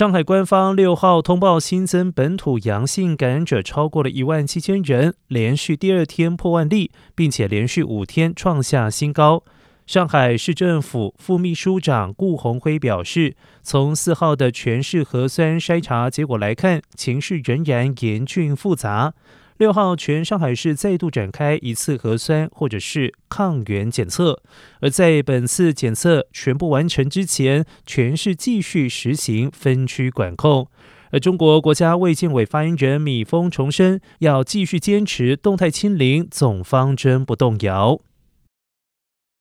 上海官方六号通报新增本土阳性感染者超过了一万七千人，连续第二天破万例，并且连续五天创下新高。上海市政府副秘书长顾宏辉表示，从四号的全市核酸筛查结果来看，情势仍然严峻复杂。六号，全上海市再度展开一次核酸或者是抗原检测，而在本次检测全部完成之前，全市继续实行分区管控。而中国国家卫健委发言人米峰重申，要继续坚持动态清零总方针不动摇。